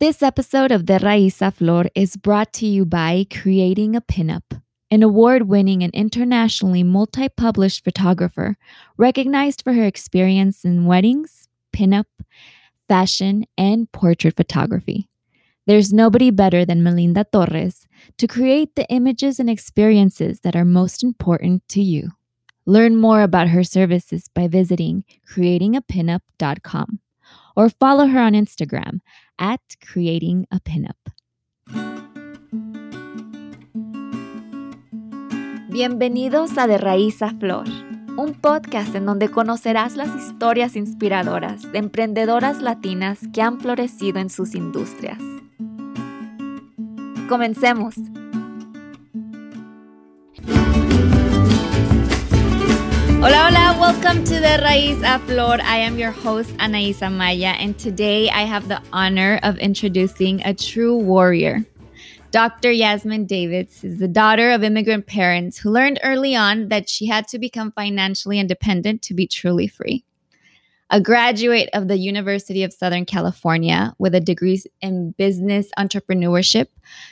This episode of De Raíz Flor is brought to you by Creating a Pinup, an award winning and internationally multi published photographer recognized for her experience in weddings, pinup, fashion, and portrait photography. There's nobody better than Melinda Torres to create the images and experiences that are most important to you. Learn more about her services by visiting creatingapinup.com or follow her on Instagram at creatingapinup. Bienvenidos a De Raíz a Flor, un podcast en donde conocerás las historias inspiradoras de emprendedoras latinas que han florecido en sus industrias. Comencemos. Hola, hola, welcome to De Raíz a Flor. I am your host, Anaísa Maya, and today I have the honor of introducing a true warrior. Dr. Yasmin Davidds is the daughter of immigrant parents who learned early on that she had to become financially independent to be truly free a graduate of the University of Southern California with a degree in business entrepreneurship.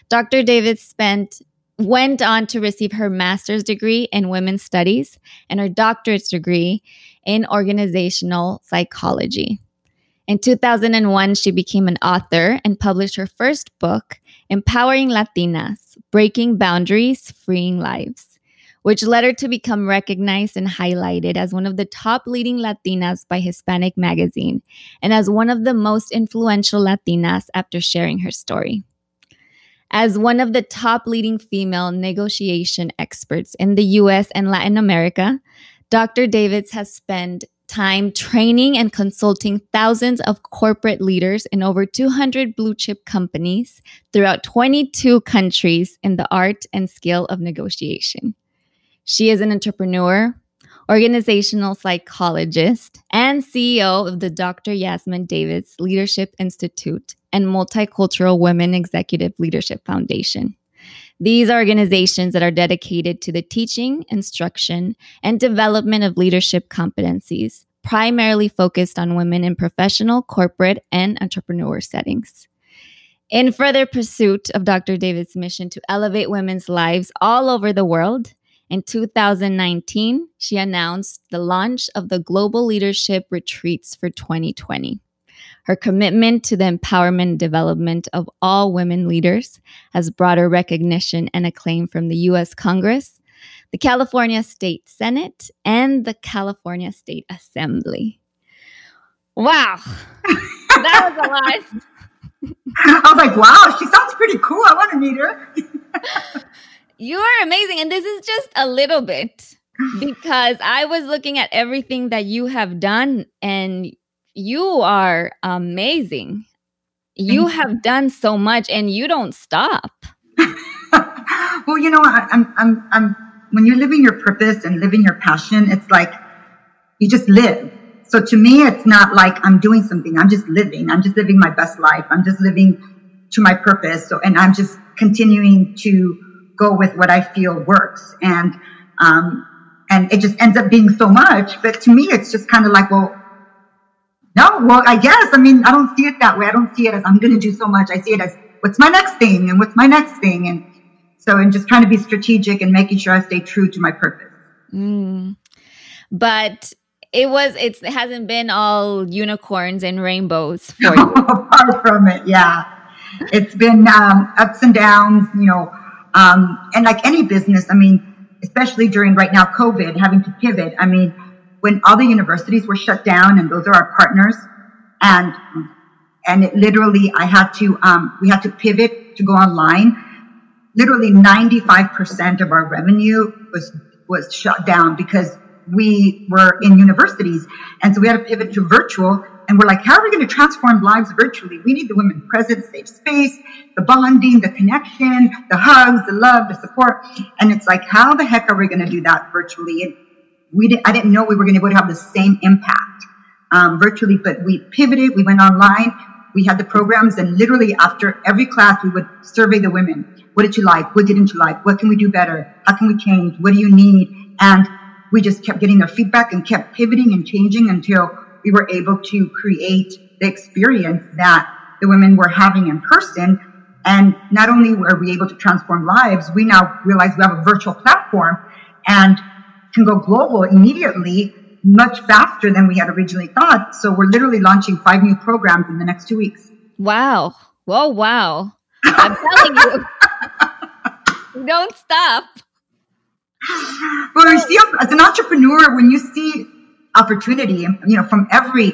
Dr. David spent went on to receive her master's degree in women's studies and her doctorate degree in organizational psychology. In 2001, she became an author and published her first book, Empowering Latinas Breaking Boundaries, Freeing Lives which led her to become recognized and highlighted as one of the top leading Latinas by Hispanic Magazine and as one of the most influential Latinas after sharing her story. As one of the top leading female negotiation experts in the US and Latin America, Dr. Davidds has spent time training and consulting thousands of corporate leaders in over 200 blue chip companies throughout 22 countries in the art and skill of negotiation. She is an entrepreneur, organizational psychologist, and CEO of the Dr. Yasmin Davidds Leadership Institute and Multicultural Women Executive Leadership Foundation. These organizations that are dedicated to the teaching, instruction, and development of leadership competencies, primarily focused on women in professional, corporate, and entrepreneur settings. In further pursuit of Dr. David's mission to elevate women's lives all over the world, in 2019, she announced the launch of the Global Leadership Retreats for 2020. Her commitment to the empowerment and development of all women leaders has brought her recognition and acclaim from the US Congress, the California State Senate, and the California State Assembly. Wow, that was a lot. I was like, wow, she sounds pretty cool. I want to meet her. You are amazing. And this is just a little bit because I was looking at everything that you have done and you are amazing. You have done so much and you don't stop. well, you know, I, I'm, I'm, I'm, when you're living your purpose and living your passion, it's like you just live. So to me, it's not like I'm doing something. I'm just living. I'm just living my best life. I'm just living to my purpose. So, and I'm just continuing to go with what I feel works. And, um, and it just ends up being so much. But to me, it's just kind of like, well, no, well, I guess. I mean, I don't see it that way. I don't see it as I'm going to do so much. I see it as what's my next thing and what's my next thing. And so, and just trying to be strategic and making sure I stay true to my purpose. Mm. But it was, it's, it hasn't been all unicorns and rainbows for you. Apart from it, yeah. It's been um, ups and downs, you know, um, and like any business, I mean, especially during right now COVID, having to pivot. I mean, when all the universities were shut down, and those are our partners, and and it literally, I had to, um, we had to pivot to go online. Literally, ninety five percent of our revenue was was shut down because we were in universities, and so we had to pivot to virtual and we're like, how are we going to transform lives virtually? We need the women present, safe space, the bonding, the connection, the hugs, the love, the support. And it's like, how the heck are we going to do that virtually? And we did, I didn't know we were going to be able to have the same impact um, virtually, but we pivoted. We went online. We had the programs, and literally after every class, we would survey the women. What did you like? What didn't you like? What can we do better? How can we change? What do you need? And we just kept getting their feedback and kept pivoting and changing until we were able to create the experience that the women were having in person. And not only were we able to transform lives, we now realize we have a virtual platform and can go global immediately much faster than we had originally thought. So we're literally launching five new programs in the next two weeks. Wow. Whoa, wow. I'm telling you, don't stop. Well, you see, as an entrepreneur, when you see opportunity, you know, from every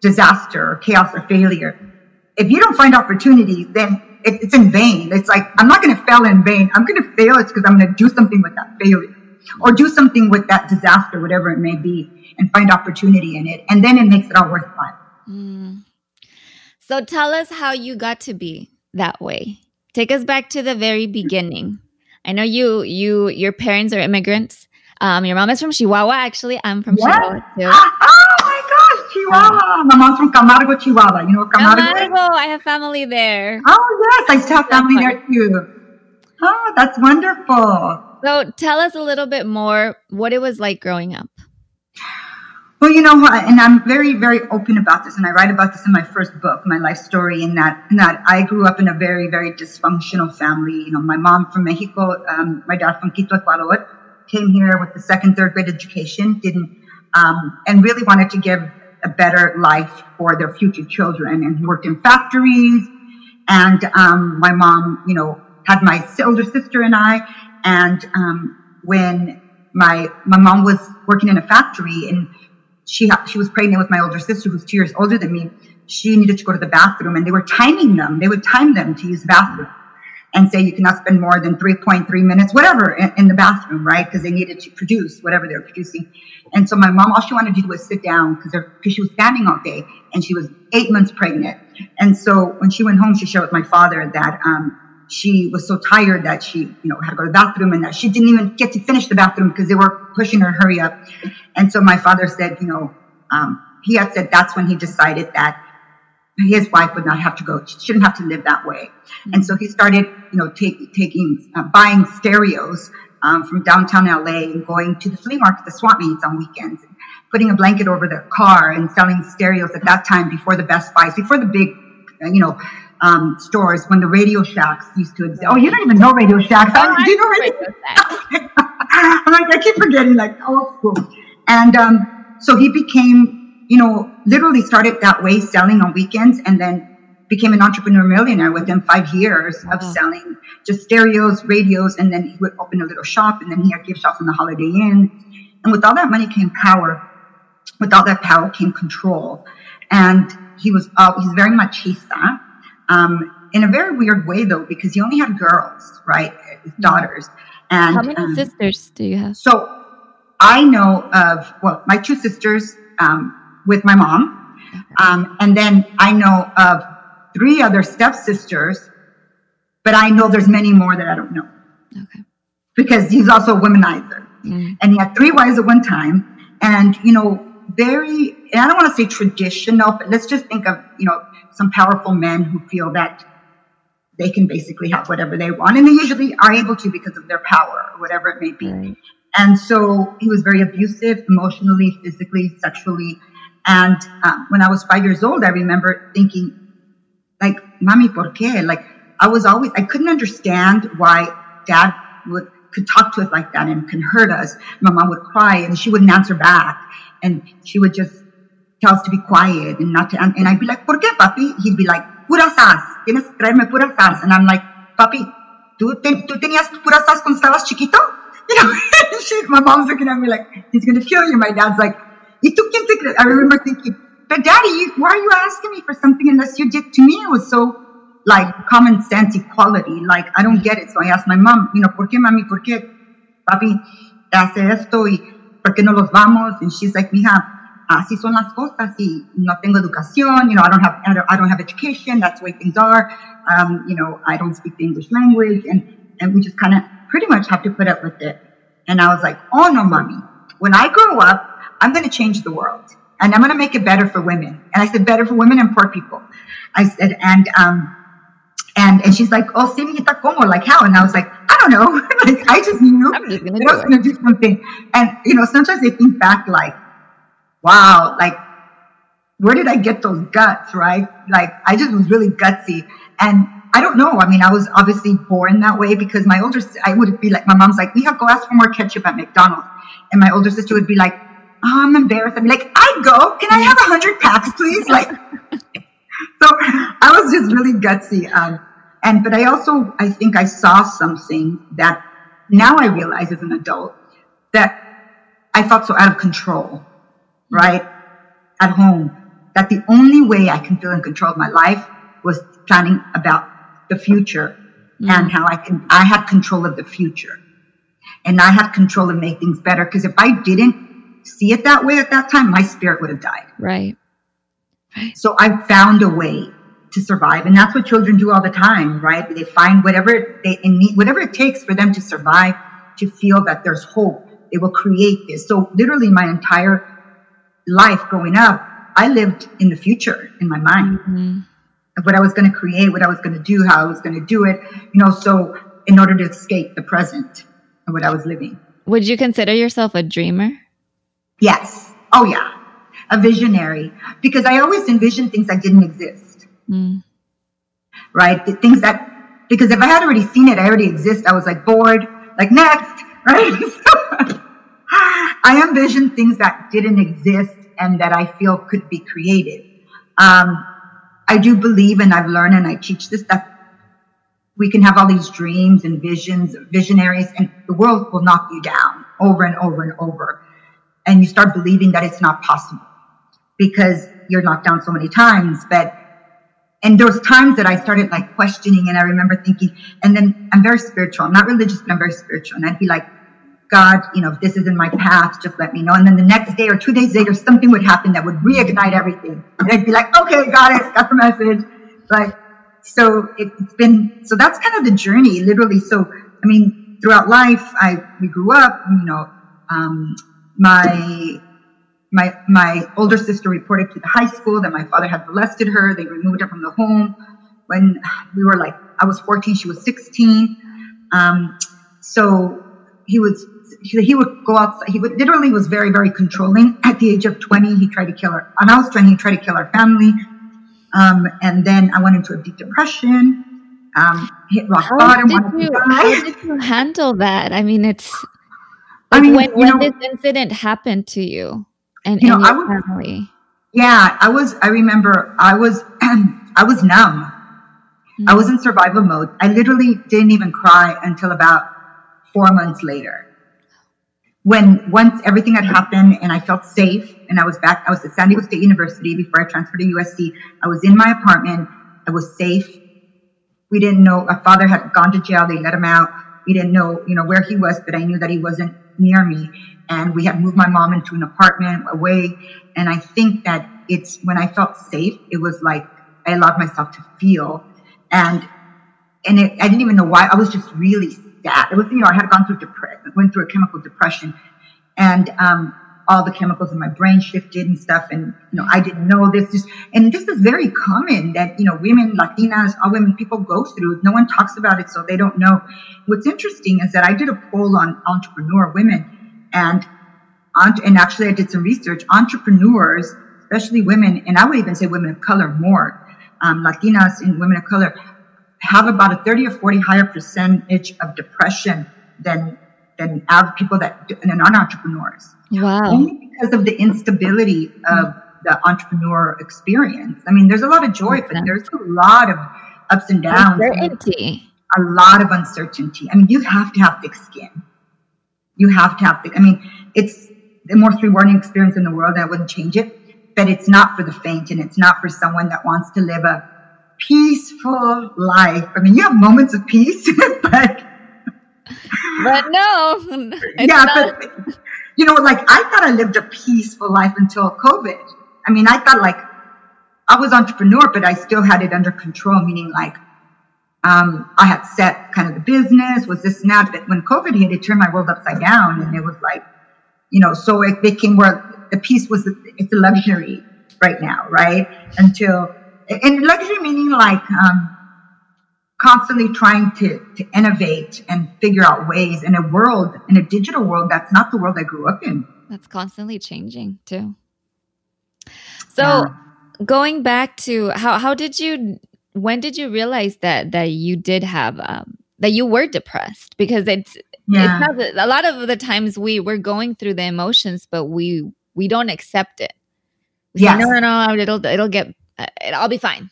disaster or chaos or failure, if you don't find opportunity, then it, it's in vain. It's like, I'm not going to fail in vain. I'm going to fail. It's because I'm going to do something with that failure or do something with that disaster, whatever it may be, and find opportunity in it. And then it makes it all worthwhile. Mm. So tell us how you got to be that way. Take us back to the very beginning. I know you you your parents are immigrants. Um, your mom is from Chihuahua. Actually, I'm from what? Chihuahua too. Oh my gosh, Chihuahua! My mom's from Camargo, Chihuahua. You know Camargo? Camargo. I have family there. Oh yes, I still have family there too. Oh, that's wonderful. So tell us a little bit more what it was like growing up. Well, you know, and I'm very, very open about this, and I write about this in my first book, my life story. In that, in that I grew up in a very, very dysfunctional family. You know, my mom from Mexico, um, my dad from Quito, Ecuador, came here with the second, third grade education, didn't, um, and really wanted to give a better life for their future children. And worked in factories, and um, my mom, you know, had my older sister and I, and um, when my my mom was working in a factory and she she was pregnant with my older sister who's two years older than me. She needed to go to the bathroom, and they were timing them. They would time them to use the bathroom, and say you cannot spend more than three point three minutes, whatever, in, in the bathroom, right? Because they needed to produce whatever they were producing. And so my mom, all she wanted to do was sit down because because she was standing all day, and she was eight months pregnant. And so when she went home, she shared with my father that um, she was so tired that she, you know, had to go to the bathroom and that she didn't even get to finish the bathroom because they were pushing her hurry up. And so my father said, you know, um, he had said that's when he decided that his wife would not have to go, she shouldn't have to live that way. Mm-hmm. And so he started, you know, take, taking, uh, buying stereos um, from downtown LA and going to the flea market, the swap meets on weekends, and putting a blanket over the car and selling stereos at that time before the Best Buys, before the big, uh, you know, um, stores when the Radio Shacks used to exist. Oh, you don't even know Radio Shacks. Oh, do you know Radio Shacks? I'm like, I keep forgetting, like, oh, cool. And um, so he became, you know, literally started that way, selling on weekends, and then became an entrepreneur millionaire within five years wow. of selling just stereos, radios, and then he would open a little shop, and then he had gift shops in the Holiday Inn. And with all that money came power. With all that power came control. And he was, uh, he's very machista um, in a very weird way, though, because he only had girls, right? Mm-hmm. Daughters. And how many um, sisters do you have? So I know of, well, my two sisters um, with my mom. Um, and then I know of three other stepsisters, but I know there's many more that I don't know. Okay. Because he's also a womanizer. Mm. And he had three wives at one time. And, you know, very, and I don't want to say traditional, but let's just think of, you know, some powerful men who feel that they can basically have whatever they want. And they usually are able to because of their power or whatever it may be. Right. And so he was very abusive emotionally, physically, sexually. And um, when I was five years old, I remember thinking, like, Mami, por qué? Like, I was always, I couldn't understand why dad would, could talk to us like that and can hurt us. My mom would cry and she wouldn't answer back. And she would just tell us to be quiet and not to, and, and I'd be like, ¿por qué, papi? He'd be like, pura sas, tienes que traerme pura sas. And I'm like, papi, ¿tú, te, ¿tú tenías pura sas cuando estabas chiquito? You know, she, my mom's looking at me like, he's going to kill you. My dad's like, ¿y tú quién te crees? I remember thinking, but daddy, you, why are you asking me for something unless you did to me? It was so like common sense equality. Like, I don't get it. So I asked my mom, you know, ¿por qué, mami? ¿Por qué, papi, hace esto? ¿Y por qué no los vamos? And she's like, mija, así son las cosas y no tengo educación, you know, I don't have, I don't, I don't have education, that's the way things are, um, you know, I don't speak the English language, and, and we just kind of pretty much have to put up with it. And I was like, oh no, mommy, when I grow up, I'm going to change the world and I'm going to make it better for women. And I said, better for women and poor people. I said, and, um, and, and she's like, oh, sí, mijita, ¿cómo? Like how? And I was like, I don't know. like, I just knew I'm just gonna I was going to do something. And, you know, sometimes I think back like, wow, like where did I get those guts, right? Like, I just was really gutsy. And I don't know. I mean, I was obviously born that way because my older, I would be like, my mom's like, we have go ask for more ketchup at McDonald's. And my older sister would be like, oh, I'm embarrassed. I'm like, I go. Can I have a hundred packs, please? Like, so I was just really gutsy. Um, and, but I also, I think I saw something that now I realize as an adult that I felt so out of control, right? At home, that the only way I can feel in control of my life was planning about the future mm-hmm. and how I can, I had control of the future and I had control of make things better. Because if I didn't see it that way at that time, my spirit would have died. Right. right. So I found a way to survive, and that's what children do all the time, right? They find whatever they need, whatever it takes for them to survive, to feel that there's hope. They will create this. So literally, my entire life growing up, I lived in the future in my mind. Mm-hmm. What I was going to create, what I was going to do, how I was going to do it, you know, so in order to escape the present and what I was living. Would you consider yourself a dreamer? Yes. Oh, yeah. A visionary. Because I always envisioned things that didn't exist. Mm. Right? The things that, because if I had already seen it, I already exist. I was like bored, like next, right? I envisioned things that didn't exist and that I feel could be created. Um, I do believe, and I've learned, and I teach this, that we can have all these dreams and visions, visionaries, and the world will knock you down over and over and over. And you start believing that it's not possible because you're knocked down so many times. But, and those times that I started like questioning, and I remember thinking, and then I'm very spiritual. I'm not religious, but I'm very spiritual. And I'd be like, God, you know, if this isn't my path, just let me know. And then the next day or two days later, something would happen that would reignite everything. And I'd be like, okay, got it, got the message. Like, so it, has been so that's kind of the journey literally so i mean throughout life i we grew up you know um, my my my older sister reported to the high school that my father had molested her. They removed her from the home. When we were like i was 14 she was 16 um, so he was he would go outside he would literally was very very controlling. At the age of 20 he tried to kill her and i was 20 he tried to kill our family. Um, and then I went into a deep depression, um, hit rock how bottom. Did you, how did you handle that? I mean, it's I mean, when, when know, this incident happened to you and, you know, and your was, family. Yeah, I was, I remember I was, I was numb. Mm-hmm. I was in survival mode. I literally didn't even cry until about four months later when once everything had happened and I felt safe and I was back, I was at San Diego State University before I transferred to USC. I was in my apartment. I was safe. We didn't know, our father had gone to jail. They let him out. We didn't know, you know, where he was, but I knew that he wasn't near me. And we had moved my mom into an apartment away. And I think that it's when I felt safe, it was like I allowed myself to feel. And, and it, I didn't even know why. I was just really sad. It was, you know, I had gone through depression, went through a chemical depression, and um, all the chemicals in my brain shifted and stuff. And you know, I didn't know this. Just, and this is very common that you know, women, Latinas, all women, people go through. No one talks about it, so they don't know. What's interesting is that I did a poll on entrepreneur women, and and actually I did some research. Entrepreneurs, especially women, and I would even say women of color more, um, Latinas and women of color have about a 30 or 40 higher percentage of depression than than people that are not entrepreneurs. Wow. Only because of the instability of the entrepreneur experience. I mean, there's a lot of joy, but there's a lot of ups and downs. Uncertainty. A lot of uncertainty. I mean, you have to have thick skin. You have to have thick. I mean, it's the most rewarding experience in the world. I wouldn't change it, but it's not for the faint, and it's not for someone that wants to live a peaceful life. I mean, you have moments of peace, but but no, yeah, not. but you know, like I thought I lived a peaceful life until COVID. I mean, I thought like I was entrepreneur, but I still had it under control, meaning like um, I had set kind of the business, was this and that. But when COVID hit, it turned my world upside down, and it was like, you know, so it became where the peace was it's a luxury right now, right? Until and luxury meaning like um, constantly trying to, to innovate and figure out ways in a world in a digital world that's not the world i grew up in. That's constantly changing too. So yeah. going back to how how did you when did you realize that that you did have um, that you were depressed? Because it's yeah. it's not a lot of the times we we're going through the emotions but we we don't accept it. Yeah no no no it'll it'll get uh, it, i'll be fine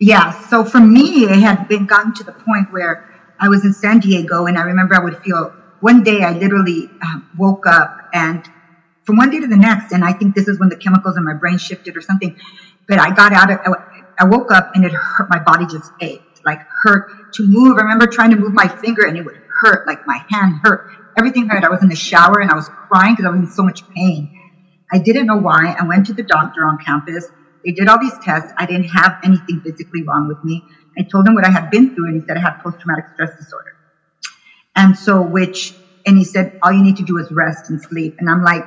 yeah so for me it had been gotten to the point where i was in san diego and i remember i would feel one day i literally uh, woke up and from one day to the next and i think this is when the chemicals in my brain shifted or something but i got out of i woke up and it hurt my body just ached like hurt to move i remember trying to move my finger and it would hurt like my hand hurt everything hurt i was in the shower and i was crying because i was in so much pain I didn't know why. I went to the doctor on campus. They did all these tests. I didn't have anything physically wrong with me. I told him what I had been through, and he said I had post traumatic stress disorder. And so, which, and he said, all you need to do is rest and sleep. And I'm like,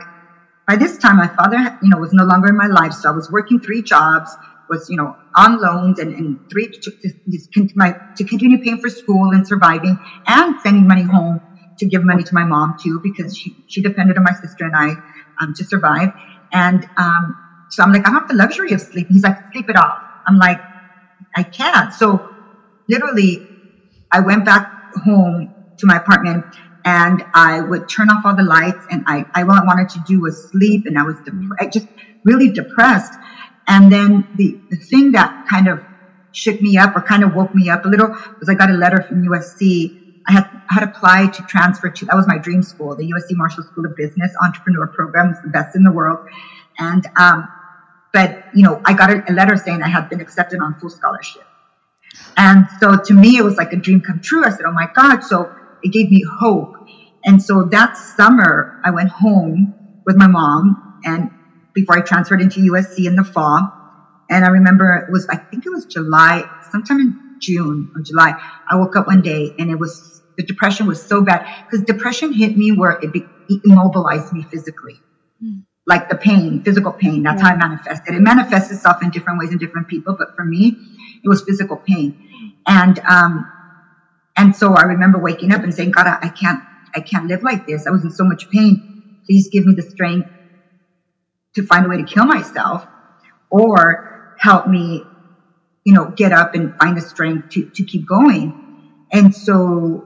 by this time, my father, you know, was no longer in my life. So I was working three jobs, was, you know, on loans and, and three to, to, my, to continue paying for school and surviving and sending money home to give money to my mom too, because she, she depended on my sister and I um, to survive. And um, so I'm like, I don't have the luxury of sleep. He's like, sleep it off. I'm like, I can't. So literally, I went back home to my apartment and I would turn off all the lights and I, I all I wanted to do was sleep and I was dep- just really depressed. And then the, the thing that kind of shook me up or kind of woke me up a little was I got a letter from USC I had, I had applied to transfer to, that was my dream school, the USC Marshall School of Business Entrepreneur Program was the best in the world. And, um, but, you know, I got a, letter saying I had been accepted on full scholarship. And so to me, it was like a dream come true. I said, oh my God. So it gave me hope. And so that summer, I went home with my mom and before I transferred into USC in the fall. And I remember it was, I think it was July, sometime in June or July. I woke up one day and it was the depression was so bad because depression hit me where it, be, it immobilized me physically. Mm. Like the pain, physical pain. That's how it manifested. It manifests itself in different ways in different people, but for me, it was physical pain. And um, and so I remember waking up and saying, God, I, I can't, I can't live like this. I was in so much pain. Please give me the strength to find a way to kill myself, or help me, you know, get up and find the strength to to keep going. And so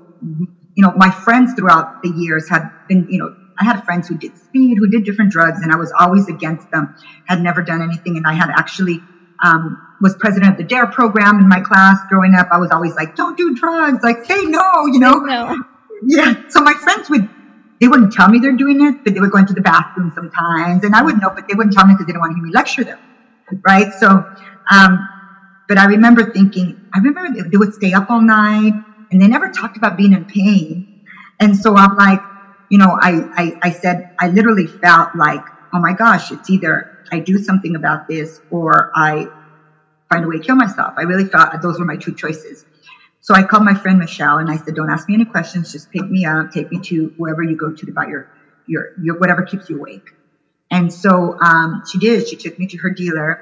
you know, my friends throughout the years have been, you know, I had friends who did speed, who did different drugs, and I was always against them. Had never done anything, and I had actually um, was president of the Dare program in my class growing up. I was always like, "Don't do drugs," like say no, you know. No. Yeah. So my friends would they wouldn't tell me they're doing it, but they would go into the bathroom sometimes, and I would know, but they wouldn't tell me because they didn't want to hear me lecture them, right? So, um, but I remember thinking, I remember they would stay up all night and they never talked about being in pain. And so I'm like, you know, I, I, I said, I literally felt like, oh my gosh, it's either I do something about this or I find a way to kill myself. I really felt those were my two choices. So I called my friend Michelle and I said, don't ask me any questions. Just pick me up, take me to wherever you go to about your, your, your, whatever keeps you awake. And so, um, she did. She took me to her dealer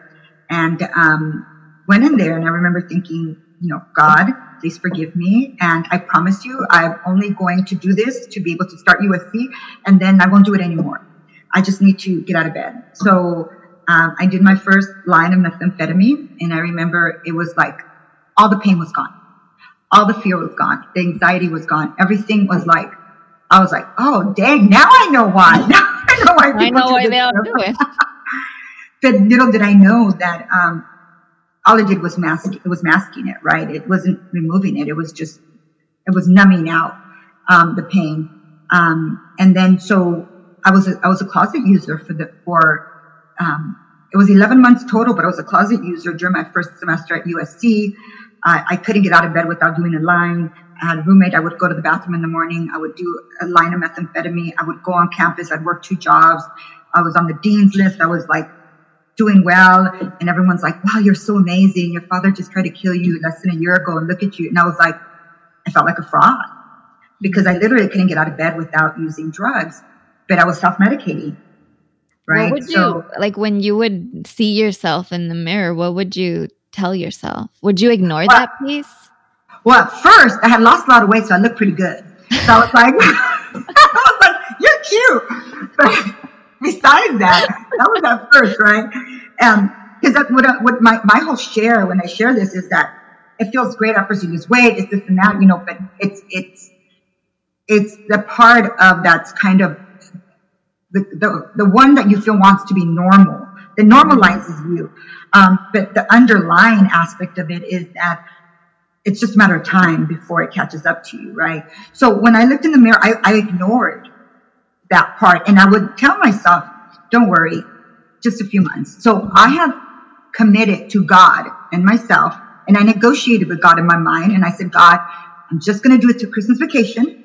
and, um, went in there. And I remember thinking, you know, God, please forgive me. And I promise you, I'm only going to do this to be able to start USC, and then I won't do it anymore. I just need to get out of bed. So um, I did my first line of methamphetamine, and I remember it was like all the pain was gone, all the fear was gone, the anxiety was gone, everything was like, I was like, oh dang, now I know why. Now I know why. I know why they all do it. but little did I know that um, all it did was mask it was masking it right it wasn't removing it it was just it was numbing out um, the pain um, and then so i was a, i was a closet user for the for um, it was 11 months total but i was a closet user during my first semester at usc uh, i couldn't get out of bed without doing a line I had a roommate. I would go to the bathroom in the morning. I would do a line of methamphetamine. I would go on campus. I'd work two jobs. I was on the dean's list. I was like doing well. And everyone's like wow you're so amazing. Your father just tried to kill you less than a year ago and look at you. And i was like i felt like a fraud because i mm-hmm. literally couldn't get out of bed without using drugs but i was self-medicating right? what would so, you like when you would see yourself in the mirror what would you tell yourself? Would you ignore well, that piece? Well at first i had lost a lot of weight so i looked pretty good. So i was like i was like you're cute. But besides that, that was at first, right? Um, because that's what, what my, my whole share when I share this is that it feels great after you lose weight, it's this and that, you know, but it's, it's, it's the part of that's kind of the, the, the one that you feel wants to be normal, that normalizes you. Um, but the underlying aspect of it is that it's just a matter of time before it catches up to you, right? So when I looked in the mirror, I, I ignored that part and I would tell myself, don't worry, just a few months. So I have committed to God and myself and I negotiated with God in my mind and I said, God, I'm just going to do it to Christmas vacation.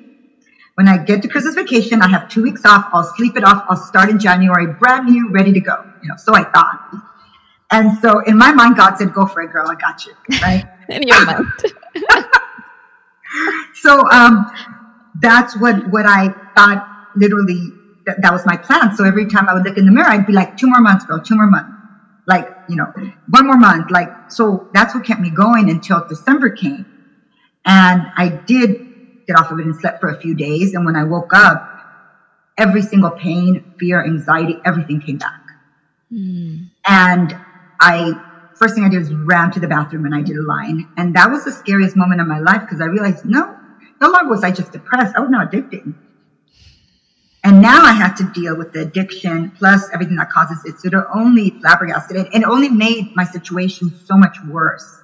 When I get to Christmas vacation, I have two weeks off. I'll sleep it off. I'll start in January, brand new, ready to go. You know, so I thought. And so in my mind, God said, "Go for it, girl. I got you." Right? in your mind. so um, that's what what I thought. Literally, that, that was my plan. So every time I would look in the mirror, I'd be like, two more months, girl. Two more months. Like you know, one more month. Like so. That's what kept me going until December came, and I did get off of it and slept for a few days. And when I woke up, every single pain, fear, anxiety, everything came back. Mm. And I, first thing I did was ran to the bathroom and I did a line. And that was the scariest moment of my life because I realized, no, no longer was I just depressed. I was now addicted. And now I had to deal with the addiction plus everything that causes it. So it only flabbergasted it and only made my situation so much worse.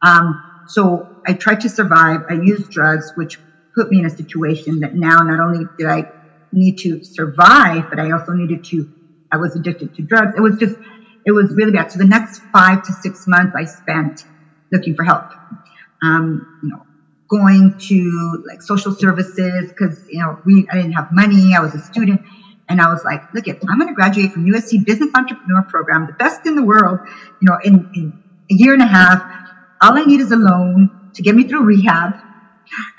Um, so I tried to survive. I used drugs, which put me in a situation that now not only did I need to survive, but I also needed to, I was addicted to drugs. It was just, it was really bad. So the next five to six months I spent looking for help. Um, you know, going to like social services because, you know, we, I didn't have money. I was a student. And I was like, look, it, I'm going to graduate from USC Business Entrepreneur Program, the best in the world, you know, in, in a year and a half. All I need is a loan to get me through rehab.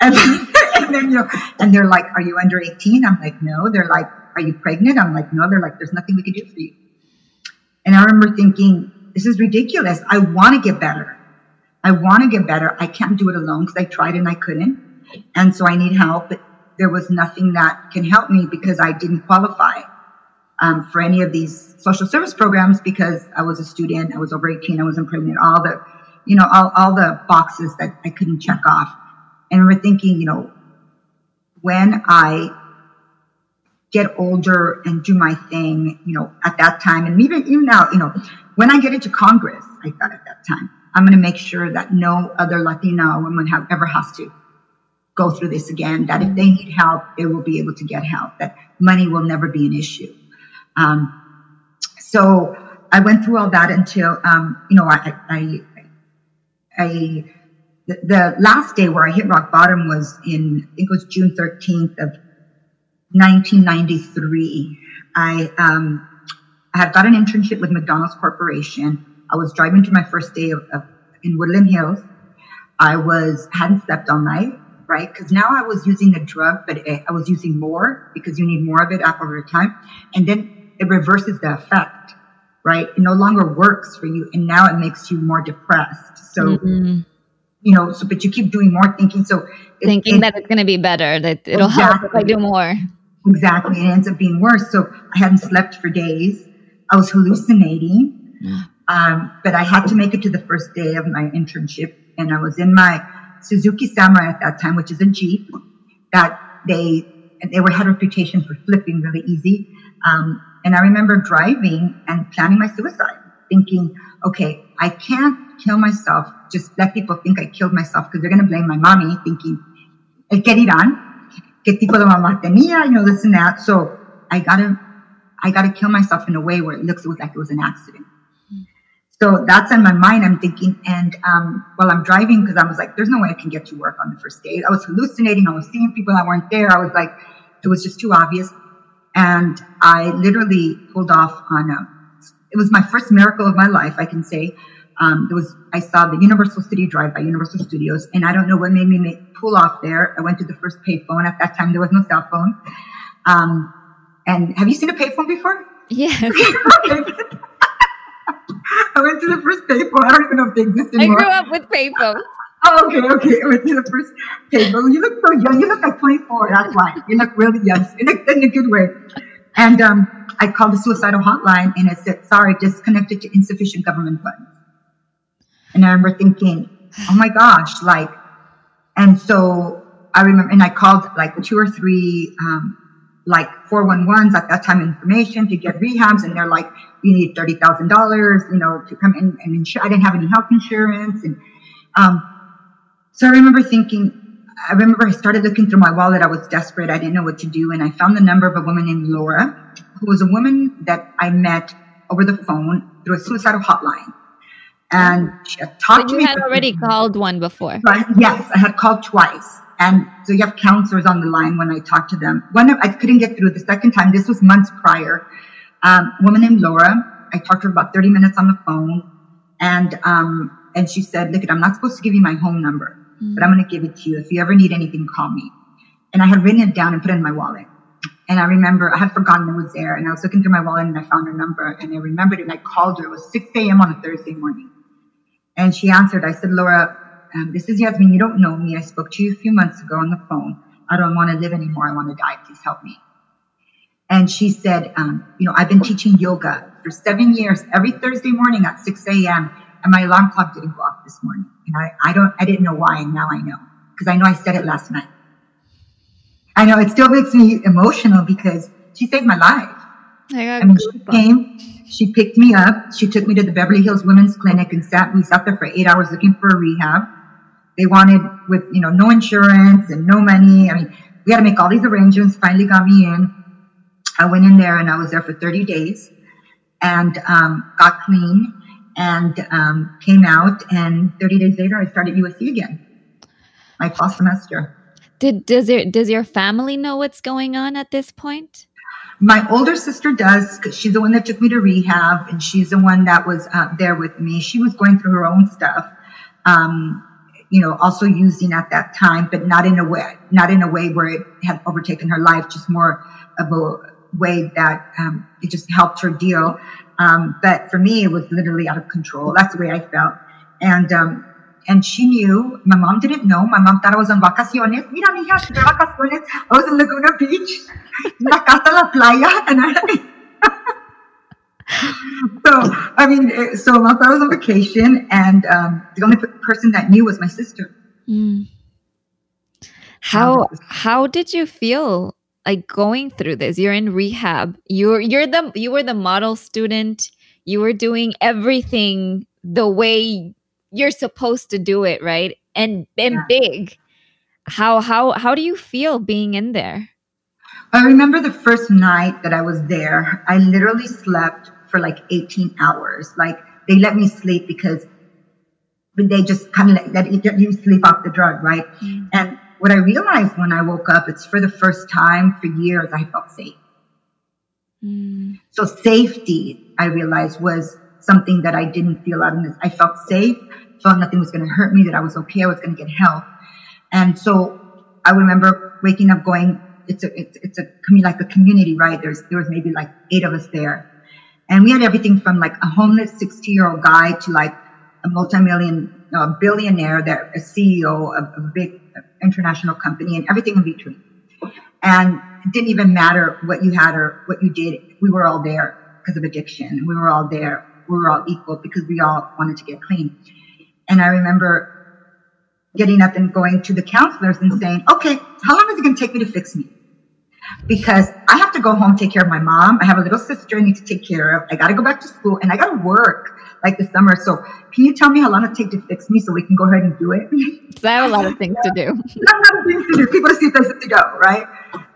And, and then, you know, and they're like, are you under 18? I'm like, no. They're like, are you pregnant? I'm like, no. They're like, there's nothing we can do for you. And I remember thinking, this is ridiculous. I want to get better. I want to get better. I can't do it alone because I tried and I couldn't. And so I need help. But there was nothing that can help me because I didn't qualify um, for any of these social service programs because I was a student. I was over 18. I wasn't pregnant. All the, you know, all, all the boxes that I couldn't check off. And we're thinking, you know, when I get older and do my thing, you know, at that time, and even even now, you know, when I get into Congress, I thought at that time, I'm going to make sure that no other Latina woman have, ever has to go through this again. That if they need help, they will be able to get help. That money will never be an issue. Um, so I went through all that until, um, you know, I, I, I the, the last day where I hit rock bottom was in, I think it was June 13th of 1993. I, um, I had got an internship with McDonald's Corporation. I was driving to my first day of, of in Woodland Hills. I was hadn't slept all night, right? Because now I was using a drug, but it, I was using more because you need more of it over time, and then it reverses the effect, right? It no longer works for you, and now it makes you more depressed. So. Mm-hmm you know, so but you keep doing more thinking. So it, thinking it, that it's going to be better, that it'll exactly. help if I do more. Exactly, it ends up being worse. So I hadn't slept for days. I was hallucinating, um, but I had to make it to the first day of my internship, and I was in my Suzuki Samurai at that time, which is a Jeep that they they were had a reputation for flipping really easy. Um, and I remember driving and planning my suicide, thinking, okay, I can't kill myself, just let people think I killed myself because they're going to blame my mommy, thinking, el que dirán, qué tipo de mamá tenía, you know, this and that. So I gotta, I gotta kill myself in a way where it looks like it was an accident. So that's in my mind. I'm thinking, and um, while I'm driving, because I was like, there's no way I can get to work on the first day. I was hallucinating. I was seeing people that weren't there. I was like, it was just too obvious. And I literally pulled off on a, it was my first miracle of my life, I can say. Um, there was I saw the Universal City Drive by Universal Studios, and I don't know what made me make, pull off there. I went to the first payphone. At that time, there was no cell phone. Um, and have you seen a payphone before? Yes. I went to the first payphone. I don't even know if they exist anymore. I grew up with payphones. Oh, okay, okay. I went to the first payphone. You look so young. You look like 24. That's why. You look really young in a, in a good way. And um, I called the suicidal hotline and it said, sorry, disconnected to insufficient government funds. And I remember thinking, oh my gosh, like, and so I remember, and I called like two or three, um, like 411s at that time information to get rehabs. And they're like, you need $30,000, you know, to come in and insure. I didn't have any health insurance. And, um, so I remember thinking, I remember I started looking through my wallet. I was desperate. I didn't know what to do. And I found the number of a woman named Laura, who was a woman that I met over the phone through a suicidal hotline. And she had talked so to me. You had already called one before. Right. Yes, I had called twice. And so you have counselors on the line when I talk to them. One, I couldn't get through the second time. This was months prior. Um, woman named Laura. I talked to her about 30 minutes on the phone. And, um, and she said, look, I'm not supposed to give you my home number mm. but I'm going to give it to you. If you ever need anything, call me. And I had written it down and put it in my wallet. And I remember I had forgotten it was there. And I was looking through my wallet and I found her number and I remembered it and I called her. It was 6 a.m. on a Thursday morning. And she answered. I said, Laura, um, this is Yasmin. You don't know me. I spoke to you a few months ago on the phone. I don't want to live anymore. I want to die. Please help me. And she said, um, you know, I've been teaching yoga for seven years every Thursday morning at 6 a.m. And my alarm clock didn't go off this morning. And I, I don't, I didn't know why. And now I know because I know I said it last night. I know it still makes me emotional because she saved my life. I, I mean, she came, she picked me up. She took me to the Beverly Hills Women's Clinic and sat, we sat there for eight hours looking for a rehab. They wanted with, you know, no insurance and no money. I mean, we had to make all these arrangements, finally got me in. I went in there and I was there for 30 days and um, got clean and um, came out. And 30 days later, I started USC again, my fall semester. Did does your does your family know what's going on at this point? My older sister does because she's the one that took me to rehab, and she's the one that was uh, there with me. She was going through her own stuff, um, you know, also using at that time, but not in a way, not in a way where it had overtaken her life. Just more of a way that um, it just helped her deal. Um, but for me, it was literally out of control. That's the way I felt. And, um, and she knew, my mom didn't know. My mom thought I was on vacaciones. Mira, mija, vacaciones. I was in Laguna Beach, la casa la playa. And I, so, I mean, eh, so I I was on vacation. And um, the only person that knew was my sister. Mm. How, how did you feel like going through this you're in rehab you're you're the you were the model student you were doing everything the way you're supposed to do it right and and yeah. big how how how do you feel being in there i remember the first night that i was there i literally slept for like 18 hours like they let me sleep because they just kind of let you sleep off the drug right mm. and what I realized when I woke up, it's for the first time for years I felt safe. Mm. So safety, I realized, was something that I didn't feel out in this. I felt safe, felt nothing was going to hurt me, that I was okay, I was going to get help. And so I remember waking up going, it's a, it's, it's a, like a community, right? There's, there was maybe like eight of us there. And we had everything from like a homeless 60 year old guy to like a multi-million, a billionaire that a CEO of a big international company and everything in between. And it didn't even matter what you had or what you did. We were all there because of addiction. We were all there. We were all equal because we all wanted to get clean. And I remember getting up and going to the counselors and saying, okay, how long is it going to take me to fix me? Because I have to go home, take care of my mom. I have a little sister I need to take care of. I got to go back to school and I got to work like the summer. So can you tell me how long it take to fix me so we can go ahead and do it? I have a lot of things to do. a lot of things to do. People see places to go, right?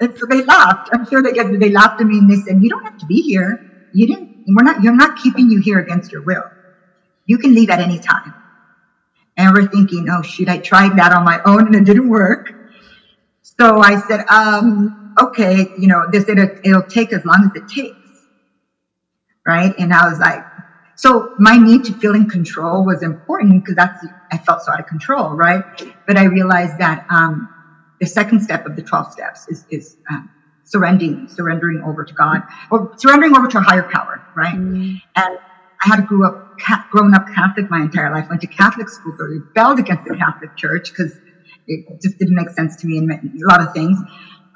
And so they laughed. I'm sure they get they laughed at me and they said, "You don't have to be here. You didn't. We're not. You're not keeping you here against your will. You can leave at any time." And we're thinking, "Oh shoot, I tried that on my own and it didn't work." So I said, um, "Okay, you know, they said it, it'll take as long as it takes." Right? And I was like, so my need to feel in control was important because that's I felt so out of control, right? But I realized that um, the second step of the twelve steps is is um, surrendering, surrendering over to God, or surrendering over to a higher power, right? Mm-hmm. And I had grew up, grown up Catholic my entire life. Went to Catholic school, but rebelled against the Catholic Church because it just didn't make sense to me in a lot of things.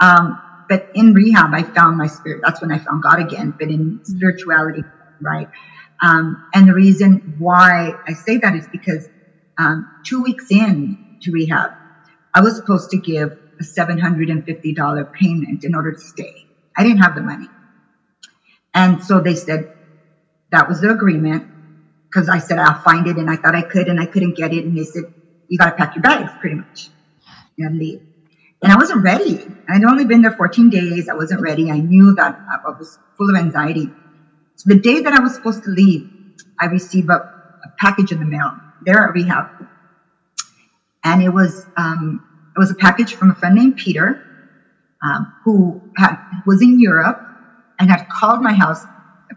Um, but in rehab, I found my spirit. That's when I found God again, but in spirituality, right? Um, and the reason why I say that is because um, two weeks in to rehab, I was supposed to give a $750 payment in order to stay. I didn't have the money. And so they said that was the agreement because I said I'll find it and I thought I could and I couldn't get it. And they said, you got to pack your bags pretty much and leave. And I wasn't ready. I'd only been there 14 days. I wasn't ready. I knew that I was full of anxiety. So the day that I was supposed to leave, I received a, a package in the mail there at rehab. And it was, um, it was a package from a friend named Peter, um, who had, was in Europe and had called my house.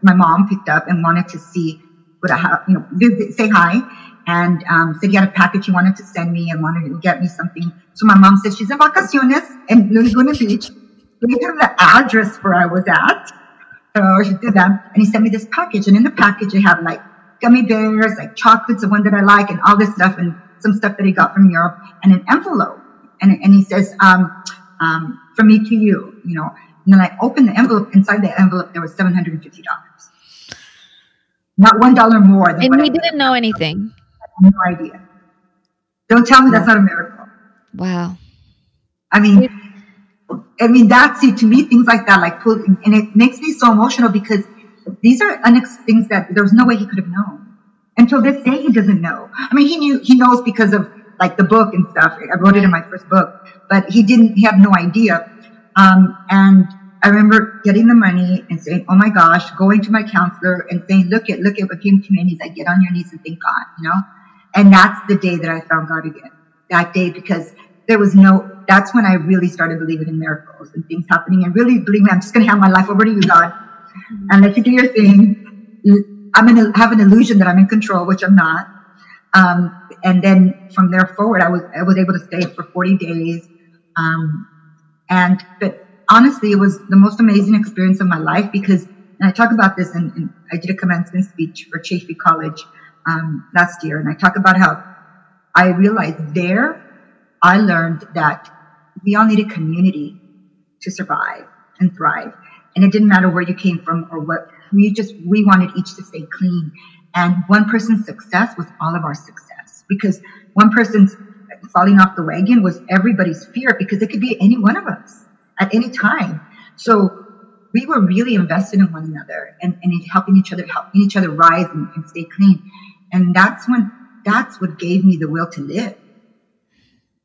My mom picked up and wanted to see what I have, you know, say hi. And um, said he had a package he wanted to send me and wanted to get me something. So my mom said she's in vacaciones in Laguna Beach. Gave him the address where I was at. So she did that. And he sent me this package. And in the package, it had like gummy bears, like chocolates, the one that I like, and all this stuff, and some stuff that he got from Europe, and an envelope. And, and he says, um, um, from me to you, you know. And then I opened the envelope. Inside the envelope, there was $750. Not $1 more. Than and he didn't know anything. No idea. Don't tell me that's not a miracle. Wow. I mean, I mean, that's it to me, things like that, like, and it makes me so emotional because these are unex- things that there's no way he could have known. Until this day, he doesn't know. I mean, he knew, he knows because of like the book and stuff. I wrote it in my first book, but he didn't, he had no idea. Um, and I remember getting the money and saying, "Oh my gosh!" Going to my counselor and saying, "Look at look at what came to me." And he's like, "Get on your knees and thank God," you know. And that's the day that I found God again. That day because there was no. That's when I really started believing in miracles and things happening, and really believing I'm just going to have my life over to you, God, and let you do your thing. I'm going to have an illusion that I'm in control, which I'm not. Um, and then from there forward, I was I was able to stay for 40 days. Um, and but honestly, it was the most amazing experience of my life because, and I talk about this, and I did a commencement speech for Chaffey College um, last year, and I talk about how I realized there I learned that we all need a community to survive and thrive, and it didn't matter where you came from or what we just we wanted each to stay clean, and one person's success was all of our success because one person's falling off the wagon was everybody's fear because it could be any one of us at any time. So we were really invested in one another and, and helping each other, helping each other rise and, and stay clean. And that's when, that's what gave me the will to live.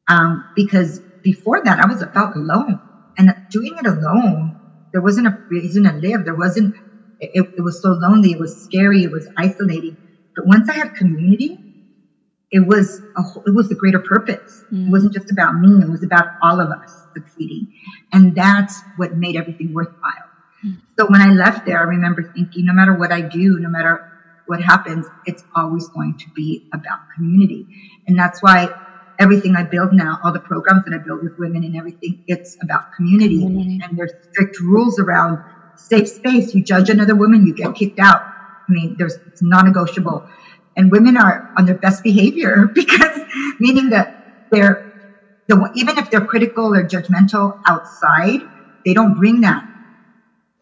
Um, because before that, I was felt alone and doing it alone, there wasn't a reason to live. There wasn't, it, it was so lonely. It was scary. It was isolating. But once I had community, it was a, it was the greater purpose. Mm. It wasn't just about me. It was about all of us succeeding. And that's what made everything worthwhile. Mm. So when I left there, I remember thinking, no matter what I do, no matter what happens, it's always going to be about community. And that's why everything I build now, all the programs that I build with women and everything, it's about community. community. And there's strict rules around safe space. You judge another woman, you get kicked out. I mean, there's it's non-negotiable and women are on their best behavior because meaning that they're the, even if they're critical or judgmental outside, they don't bring that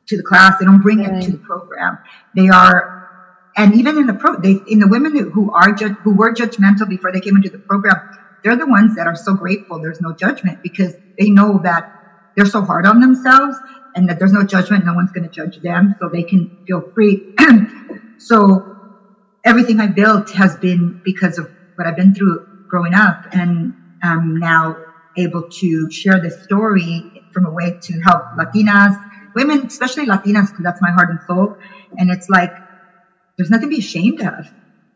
to the class. They don't bring right. it to the program. They are, and even in the pro, they in the women who are who were judgmental before they came into the program, they're the ones that are so grateful. There's no judgment because they know that they're so hard on themselves and that there's no judgment. No one's going to judge them, so they can feel free. so everything I built has been because of what I've been through growing up, and I'm now able to share this story from a way to help Latinas, women, especially Latinas, because that's my heart and soul. And it's like, there's nothing to be ashamed of.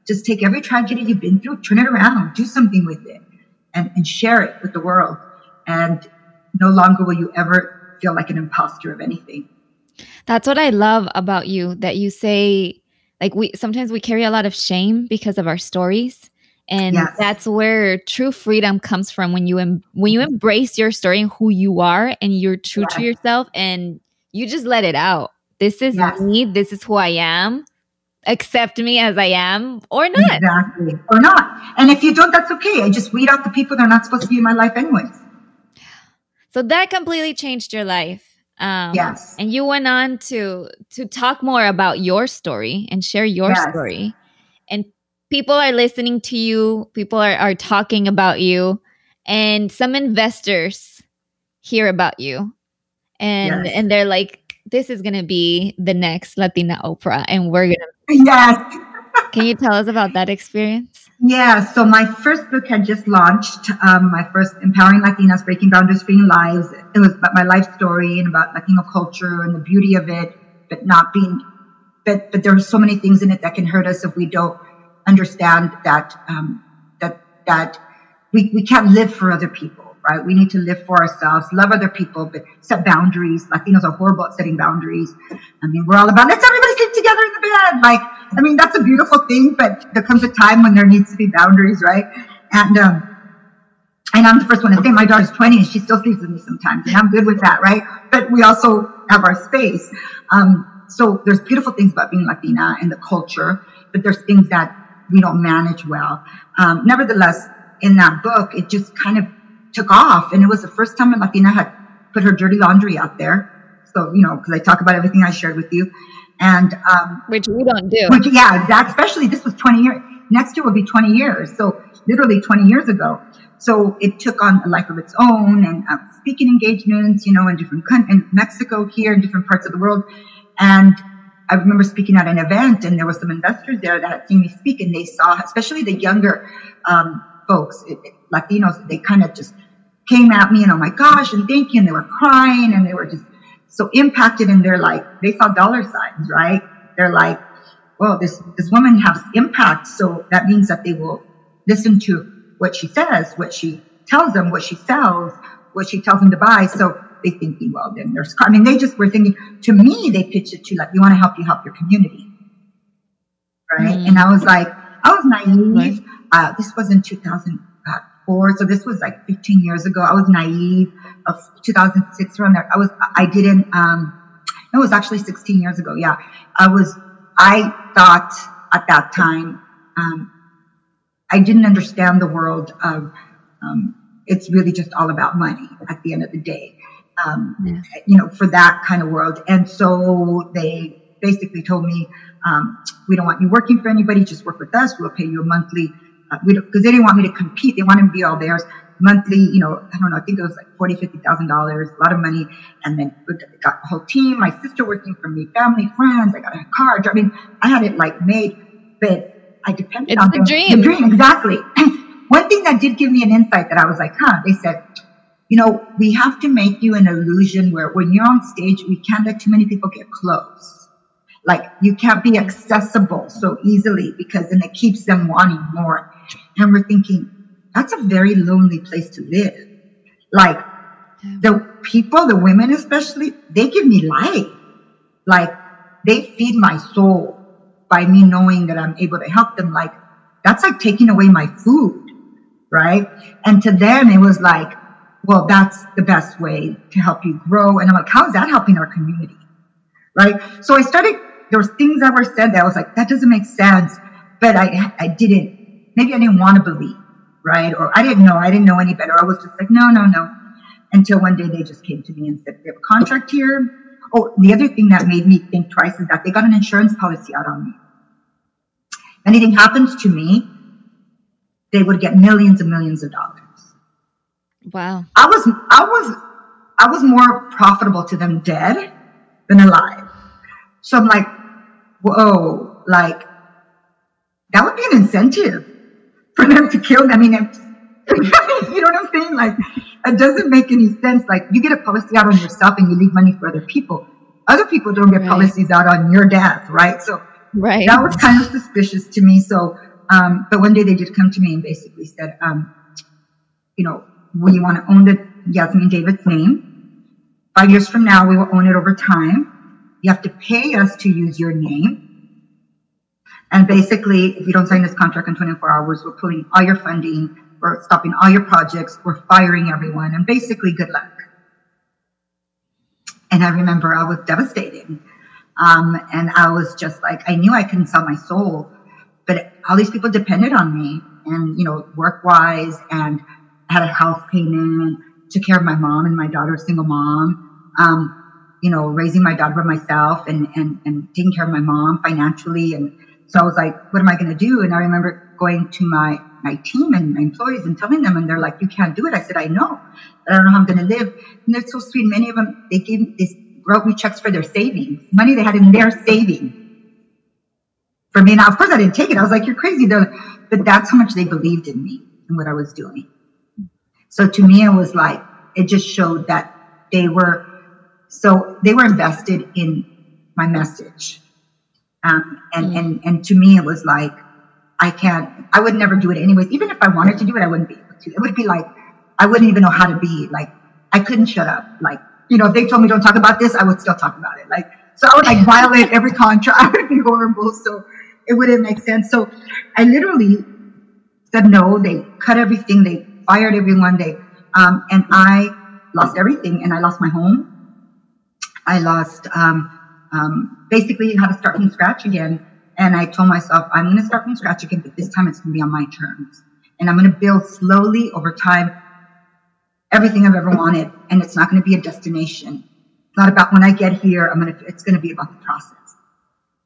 Just take every tragedy you've been through, turn it around, do something with it, and, and share it with the world. And no longer will you ever feel like an imposter of anything. That's what I love about you that you say like we sometimes we carry a lot of shame because of our stories and yes. that's where true freedom comes from when you em- when you embrace your story and who you are and you're true yes. to yourself and you just let it out this is yes. me this is who i am accept me as i am or not exactly or not and if you don't that's okay i just weed out the people that are not supposed to be in my life anyways so that completely changed your life Um, yes. And you went on to to talk more about your story and share your Yes. story. And people are listening to you. People are, are talking about you. And some investors hear about you. And Yes. and they're like, this is gonna be the next Latina Oprah. And we're gonna Yes. can you tell us about that experience? Yeah, so my first book had just launched. Um, my first Empowering Latinas, Breaking Boundaries, Freeing Lives. It was about my life story and about Latino culture and the beauty of it, but not being, but, but there are so many things in it that can hurt us if we don't understand that, um, that, that we, we can't live for other people, right? We need to live for ourselves, love other people, but set boundaries. Latinos are horrible at setting boundaries. I mean, we're all about, let's everybody sleep together in the bed. Like, I mean, that's a beautiful thing, but there comes a time when there needs to be boundaries, right? And, um, and I'm the first one to say my daughter's 20 and she still sleeps with me sometimes, and I'm good with that, right? But we also have our space. Um, so there's beautiful things about being Latina and the culture, but there's things that we don't manage well. Um, nevertheless, in that book, it just kind of took off, and it was the first time a Latina had put her dirty laundry out there. So you know, because I talk about everything I shared with you, and um, Which we don't do. which, yeah. Especially this was 20 years. Next year will be 20 years. So literally 20 years ago. So it took on a life of its own and uh, speaking engagements, you know, in different coun- in Mexico, here, in different parts of the world. And I remember speaking at an event, and there were some investors there that had seen me speak, and they saw, especially the younger um, folks, it, it- Latinos, they kind of just came at me and oh my gosh and thank you and they were crying and they were just so impacted and they're like they saw dollar signs right? They're like well this this woman has impact so that means that they will listen to what she says what she tells them what she sells what she tells them to buy. So they thinking well then there's i mean they just were thinking to me they pitched it to like we want to help you help your community. Right? Mm. and i was like i was naive. Right. uh, this wasn't 2000 four. So this was like 15 years ago. I was naive of 2006 around there. I was, I didn't, um, it was actually 16 years ago. Yeah. I was, I thought at that time, um, I didn't understand the world of, um, it's really just all about money at the end of the day. Um, yeah. you know, for that kind of world. And so they basically told me, um, we don't want you working for anybody. Just work with us. We'll pay you a monthly uh, because they didn't want me to compete. They wanted me to be all theirs. Monthly, you know, I don't know, I think it was like forty, fifty thousand dollars, a lot of money. And then we got a whole team, my sister working for me, family, friends. I got a car. I mean, I had it like made, but I depended It's on the them. dream. The dream, exactly. One thing that did give me an insight that I was like, huh, they said, you know, we have to make you an illusion where when you're on stage, we can't let too many people get close. Like you can't be accessible so easily because then it keeps them wanting more. And we're thinking, that's a very lonely place to live. Like the people, the women especially, they give me life. Like they feed my soul by me knowing that I'm able to help them. Like that's like taking away my food, right? And to them, it was like, well, that's the best way to help you grow. And I'm like, how is that helping our community? Right. So I started, there was things that were said that I was like, that doesn't make sense. But I, I didn't, maybe I didn't want to believe, right? Or I didn't know, I didn't know any better. I was just like, no, no, no. Until one day they just came to me and said, we have a contract here. Oh, the other thing that made me think twice is that they got an insurance policy out on me. If Anything happens to me, they would get millions and millions of dollars. Wow. I was I was I was more profitable to them dead than alive. So I'm like, whoa, like that would be an incentive for them to kill them. I mean, you know what I'm saying? Like, it doesn't make any sense. Like, you get a policy out on yourself and you leave money for other people. Other people don't get Right. policies out on your death, right? So Right. that was kind of suspicious to me. So, um, but one day they did come to me and basically said, um, you know, we want to own the Yasmin Davidds name. Five years from now, we will own it over time. You have to pay us to use your name. And basically, if you don't sign this contract in 24 hours, we're pulling all your funding, we're stopping all your projects, we're firing everyone, and basically, good luck. And I remember I was devastated. Um, and I was just like, I knew I couldn't sell my soul, but all these people depended on me and, you know, work wise and had a house payment, took care of my mom and my daughter, single mom. Um, you know, raising my daughter by myself and, and, and taking care of my mom financially. And so I was like, what am I going to do? And I remember going to my, my team and my employees and telling them, and they're like, you can't do it. I said, I know. But I don't know how I'm going to live. And they're so sweet. Many of them, they gave, they wrote me checks for their savings, money they had in their savings for me. Now, of course, I didn't take it. I was like, you're crazy. They're, but that's how much they believed in me and what I was doing. So to me, it was like, it just showed that they were, so they were invested in my message. Um, and, mm. and, and to me, it was like, I can't, I would never do it anyways. Even if I wanted to do it, I wouldn't be able to. It would be like, I wouldn't even know how to be like, I couldn't shut up. Like, you know, if they told me don't talk about this, I would still talk about it. Like, so I would like violate every contract. I would be horrible. So it wouldn't make sense. So I literally said no. They cut everything. They fired everyone. They, um, and I lost everything and I lost my home. I lost, um, um, basically how to start from scratch again. And I told myself, I'm going to start from scratch again, but this time it's going to be on my terms. And I'm going to build slowly over time everything I've ever wanted. And it's not going to be a destination. It's not about when I get here, I'm going to, it's going to be about the process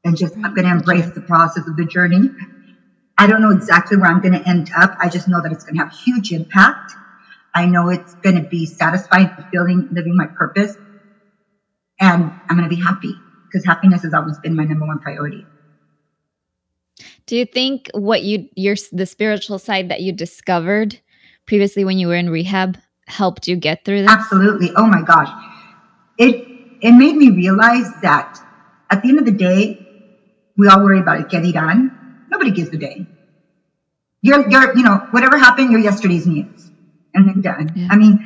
and just, I'm going to embrace the process of the journey. I don't know exactly where I'm going to end up. I just know that it's going to have huge impact. I know it's going to be satisfying, fulfilling, living my purpose. And I'm going to be happy because happiness has always been my number one priority. Do you think what you your the spiritual side that you discovered previously when you were in rehab helped you get through this? Absolutely. Oh my gosh. It it made me realize that at the end of the day, we all worry about it. Get it done. Nobody gives a day. You're, you're, you know, whatever happened, you're yesterday's news, and then done. Yeah. I mean,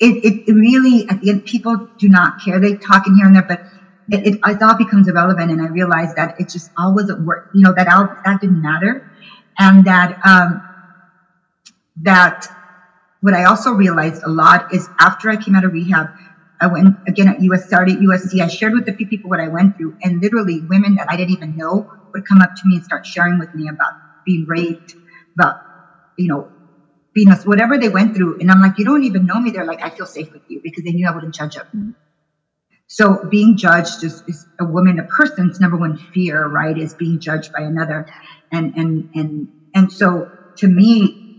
it, it, really at the end, people do not care. They talk in here and there, but it, it, it all becomes irrelevant. And I realized that it just all wasn't work. You know, that all that didn't matter, and that um, that what I also realized a lot is after I came out of rehab I went again at US, started at USC. I shared with a few people what I went through, and literally women that I didn't even know would come up to me and start sharing with me about being raped, about you know, being whatever they went through. And I'm like, you don't even know me. They're like, I feel safe with you because they knew I wouldn't judge them. Mm-hmm. So being judged is, is a woman, a person's number one fear, right? Is being judged by another, and and and and so to me,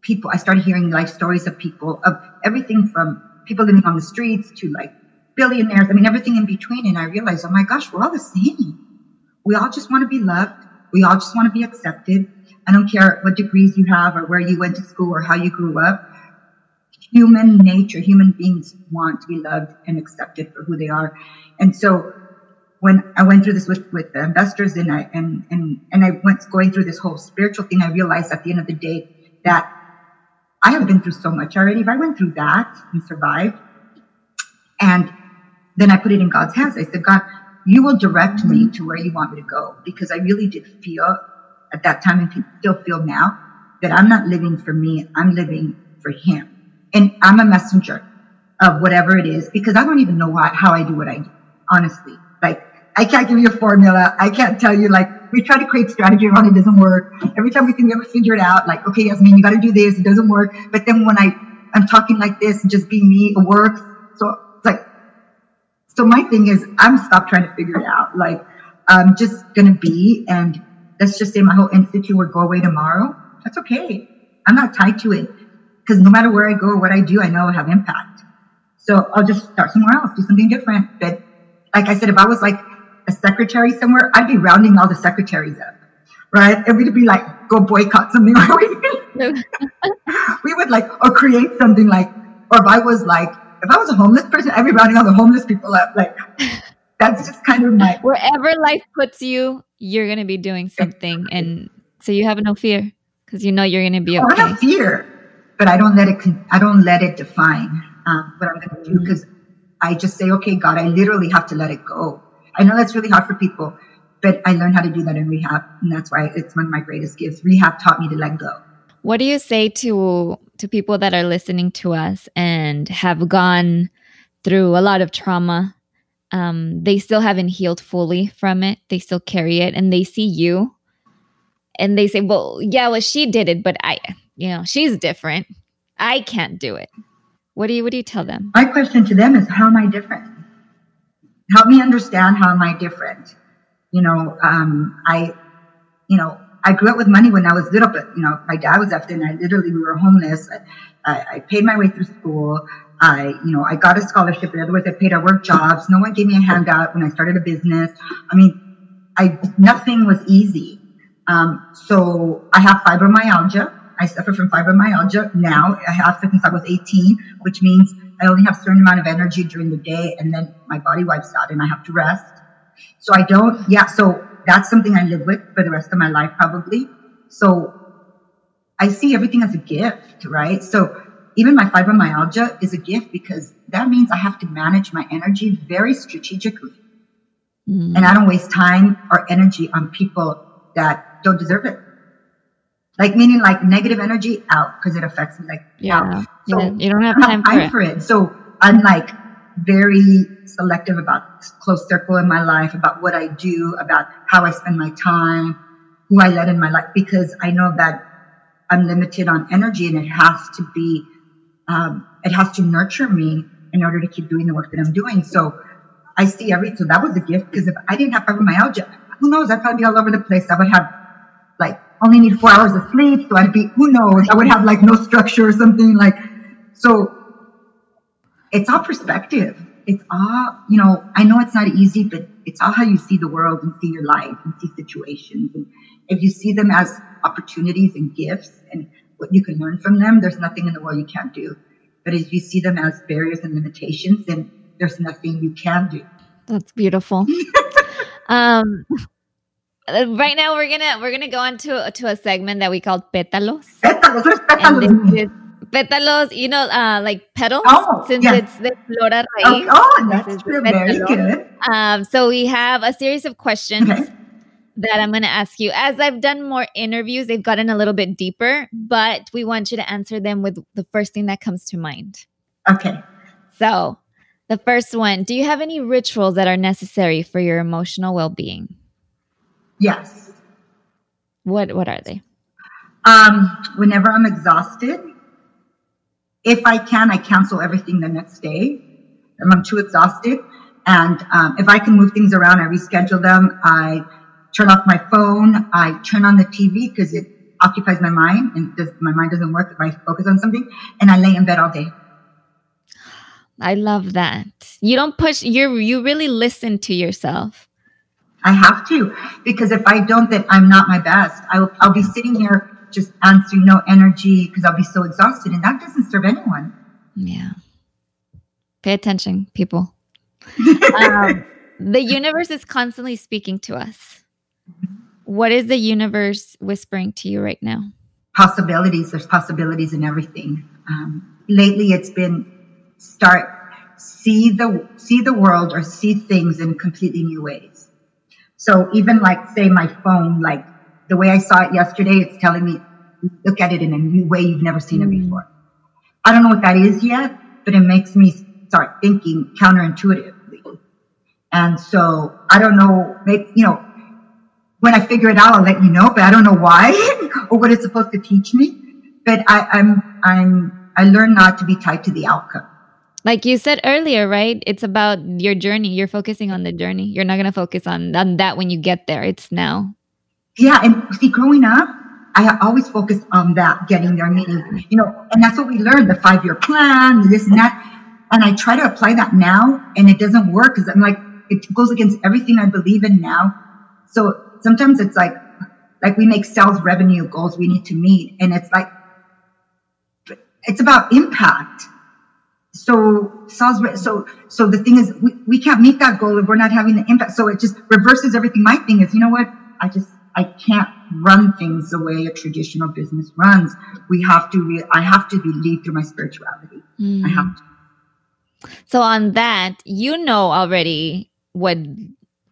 people, I started hearing life stories of people of everything from people living on the streets to like billionaires. I mean, everything in between. And I realized, oh my gosh, we're all the same. We all just want to be loved. We all just want to be accepted. I don't care what degrees you have or where you went to school or how you grew up. Human nature, human beings want to be loved and accepted for who they are. And so when I went through this with, with the investors and I, and, and, and I went going through this whole spiritual thing, I realized at the end of the day that I have been through so much already. If I went through that and survived, and then I put it in God's hands, I said, God, you will direct me to where you want me to go. Because I really did feel at that time and can still feel now that I'm not living for me, I'm living for Him. And I'm a messenger of whatever it is because I don't even know why, how I do what I do, honestly. Like, I can't give you a formula. I can't tell you like we try to create strategy around it, doesn't work. Every time we think we ever figure it out, like, okay, Yasmin, you got to do this. It doesn't work. But then when I, I'm talking like this just being me, it works. So it's like, so my thing is I'm stop trying to figure it out. Like, I'm just going to be, and let's just say my whole institute would go away tomorrow. That's okay. I'm not tied to it because no matter where I go or what I do, I know I'll have impact. So I'll just start somewhere else, do something different. But like I said, if I was like a secretary somewhere, I'd be rounding all the secretaries up, right? And we'd be like, go boycott something. we would like, or create something like, or if I was like, if I was a homeless person, I'd be rounding all the homeless people up. Like, that's just kind of my. Wherever life puts you, you're going to be doing something. And so you have no fear because you know you're going to be okay. I have fear, but I don't let it, I don't let it define um, what I'm going to do because I just say, okay, God, I literally have to let it go. I know that's really hard for people, but I learned how to do that in rehab. And that's why it's one of my greatest gifts. Rehab taught me to let go. What do you say to to people that are listening to us and have gone through a lot of trauma? Um, they still haven't healed fully from it. They still carry it, and they see you, and they say, "Well, yeah, well, she did it, but I, you know, she's different. I can't do it." What do you What do you tell them? My question to them is, "How am I different?" help me understand how am I different. You know, um, I, you know, I grew up with money when I was little, but you know, my dad was after, and I literally we were homeless. I, I, I paid my way through school. I, you know, I got a scholarship. In other words, I paid. I worked jobs. No one gave me a handout when I started a business. I mean, I nothing was easy. Um, so I have fibromyalgia. I suffer from fibromyalgia now. I have since I was 18, which means I only have a certain amount of energy during the day, and then my body wipes out, and I have to rest. So I don't. Yeah. So that's something I live with for the rest of my life, probably. So I see everything as a gift, right? So even my fibromyalgia is a gift because that means I have to manage my energy very strategically. Mm. And I don't waste time or energy on people that don't deserve it. Like meaning like negative energy out because it affects me like yeah. out. So yeah. you don't have time, have time for, it. for it. So I'm like very selective about close circle in my life, about what I do, about how I spend my time, who I let in my life, because I know that I'm limited on energy and it has to be, um, it has to nurture me in order to keep doing the work that I'm doing. So I see every, so that was a gift because if I didn't have fibromyalgia, who knows, I'd probably be all over the place. I would have like only need four hours of sleep. So I'd be, who knows, I would have like no structure or something like, so it's all perspective. It's all, you know, I know it's not easy, but it's all how you see the world and see your life and see situations. And if you see them as opportunities and gifts and what you can learn from them, there's nothing in the world you can't do. But if you see them as barriers and limitations, then there's nothing you can do. That's beautiful. um, right now we're gonna we're gonna go on to, to a segment that we call pétalos. Pétalos, pétalos pétalos, you know, uh, like petals, oh, since yeah. it's the flora raíz. Oh, oh that's very good. Um, so we have a series of questions okay. That I'm going to ask you. As I've done more interviews, they've gotten a little bit deeper, but we want you to answer them with the first thing that comes to mind. Okay. So the first one, do you have any rituals that are necessary for your emotional well-being? Yes. What What are they? Um, whenever I'm exhausted, if I can, I cancel everything the next day. If I'm too exhausted. And um, if I can move things around, I reschedule them. I turn off my phone. I turn on the TV because it occupies my mind and does, my mind doesn't work if I focus on something. And I lay in bed all day. I love that. You don't push, you you really listen to yourself. I have to because if I don't, then I'm not my best. I'll, I'll be sitting here just answering no energy because I'll be so exhausted, and that doesn't serve anyone. Yeah. Pay attention, people. um, the universe is constantly speaking to us. What is the universe whispering to you right now? Possibilities. There's possibilities in everything. Um, lately, it's been start see the see the world or see things in completely new ways. So even like say my phone, like the way I saw it yesterday, it's telling me look at it in a new way you've never seen it mm. before. I don't know what that is yet, but it makes me start thinking counterintuitively. And so I don't know, maybe, you know, when I figure it out, I'll let you know, but I don't know why or what it's supposed to teach me. But I, I'm, I'm, I learn not to be tied to the outcome. Like you said earlier, right? It's about your journey. You're focusing on the journey. You're not going to focus on, on that when you get there. It's now. Yeah, and see, growing up, I always focused on that, getting there, meaning, you know, and that's what we learned, the five-year plan, this and that. And I try to apply that now, and it doesn't work because I'm like, it goes against everything I believe in now. So sometimes it's like, like we make sales revenue goals we need to meet, and it's like, it's about impact. So sales, so so the thing is, we, we can't meet that goal if we're not having the impact. So it just reverses everything. My thing is, you know what? I just I can't run things the way a traditional business runs. We have to, re- I have to be lead through my spirituality. Mm. I have to. So on that, you know already what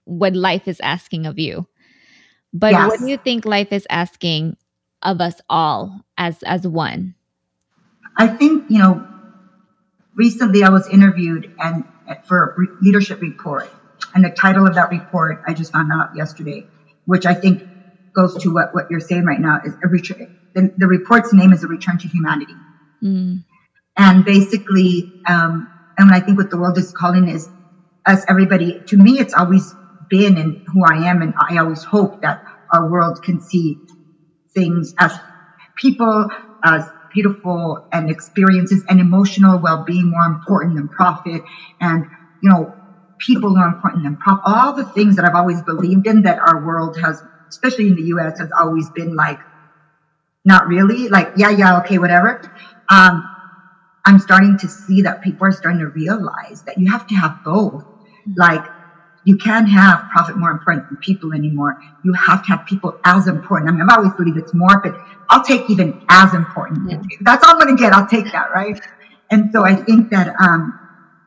what life is asking of you. But yes. what do you think life is asking of us all as as one? I think, you know, recently I was interviewed and for a leadership report. And the title of that report I just found out yesterday, which I think goes to what, what you're saying right now is a return. The, the report's name is a return to humanity. Mm. And basically, um, and I think what the world is calling is as everybody, to me, it's always been and who I am. And I always hope that our world can see things as people, as beautiful and experiences and emotional well-being more important than profit. And you know people are important than profit. All the things that i've always believed in that our world has especially in the us has always been like not really like yeah yeah okay whatever. Um, i'm starting to see that people are starting to realize that you have to have both. Like you can't have profit more important than people anymore. You have to have people as important. I mean, I've always believed it's more, but I'll take even as important. Yeah. That's all I'm going to get. I'll take that, right? And so I think that um,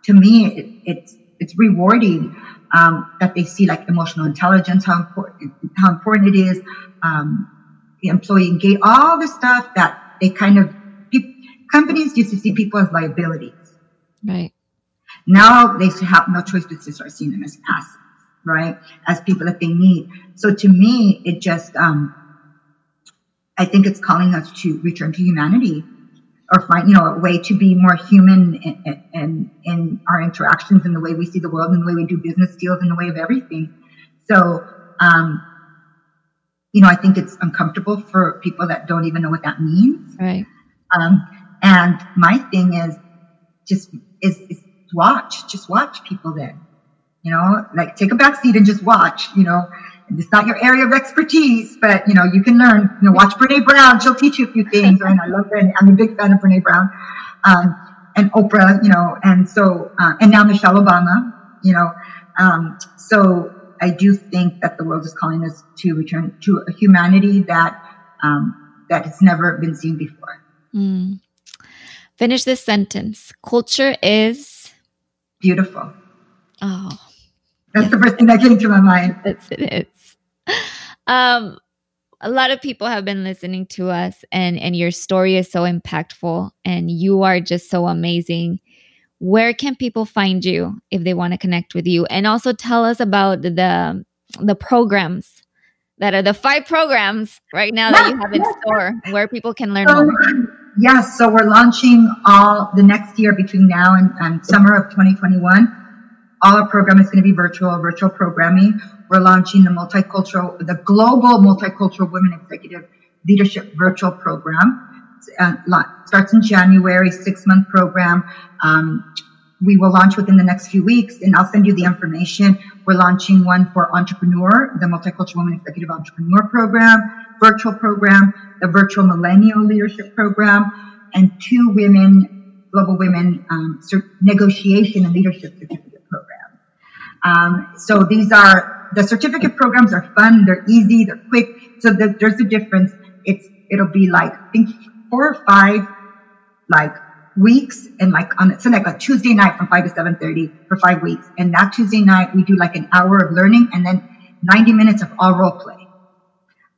to me, it, it's it's rewarding um, that they see like emotional intelligence, how important how important it is, um, the employee engage, all the stuff that they kind of companies used to see people as liabilities, right? Now they have no choice but to start seeing them as assets, right? As people that they need. So to me, it just, um, I think it's calling us to return to humanity or find, you know, a way to be more human in, in, in our interactions and the way we see the world and the way we do business deals and the way of everything. So, um, you know, I think it's uncomfortable for people that don't even know what that means. Right. Um, and my thing is just is, is watch, just watch people then. You know, like take a back seat and just watch, you know. It's not your area of expertise, but you know, you can learn, you know, watch Brene Brown, she'll teach you a few things. And I love Brene, I'm a big fan of Brene Brown. Um, and Oprah, you know, and so, uh, and now Michelle Obama, you know. Um, so I do think that the world is calling us to return to a humanity that, um, that has never been seen before. Mm. Finish this sentence. Culture is beautiful. Oh, that's yes. the first thing that came to my mind. Yes, it is. Um, a lot of people have been listening to us, and and your story is so impactful, and you are just so amazing. Where can people find you if they want to connect with you, and also tell us about the the programs that are the five programs right now that you have in store where people can learn more? Yes, so we're launching all the next year between now and, and summer of 2021. All our program is going to be virtual, virtual programming. We're launching the multicultural, the global multicultural women executive leadership virtual program. Uh, starts in January, six month program. Um, we will launch within the next few weeks and I'll send you the information. We're launching one for entrepreneur, the multicultural women executive entrepreneur program, virtual program, the virtual millennial leadership program, and two women, global women um, negotiation and leadership certificate program. Um, so these are the certificate programs are fun, they're easy, they're quick. So the, there's a difference. It's it'll be like I think four or five like weeks and like on so like a Tuesday night from five to seven thirty for five weeks. And that Tuesday night we do like an hour of learning and then 90 minutes of all role play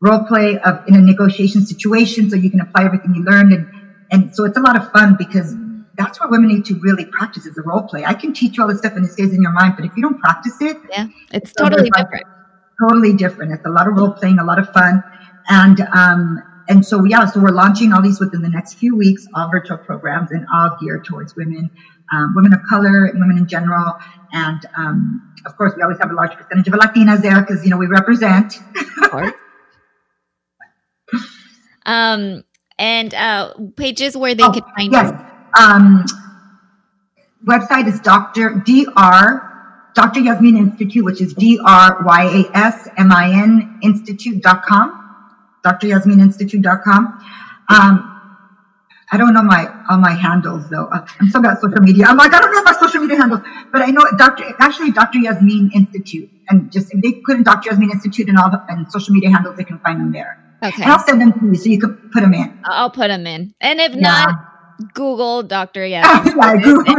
role play of in a negotiation situation so you can apply everything you learned and and so it's a lot of fun because that's what women need to really practice is the role play. I can teach you all this stuff and it stays in your mind, but if you don't practice it, yeah, it's, totally different. Totally different. It's a lot of role playing, a lot of fun, and um, and so yeah, so we're launching all these within the next few weeks, all virtual programs and all geared towards women, um, women of color, and women in general, and um, of course we always have a large percentage of Latinas there because you know we represent. um, and uh, pages where they oh, could find yes. Um, website is Dr. Dr. Dr. Yasmin Institute, which is D R Y A S M I N Institute.com. Um, I don't know my all my handles though. Uh, I'm so bad at social media. I'm like I don't know my social media handles, but I know Dr. Actually, Dr. Yasmin Institute, and just if they put in Dr. Yasmin Institute and all the and social media handles, they can find them there. Okay. I'll send them to you so you can put them in. I'll put them in. And if yeah. not, Google Dr. Yes.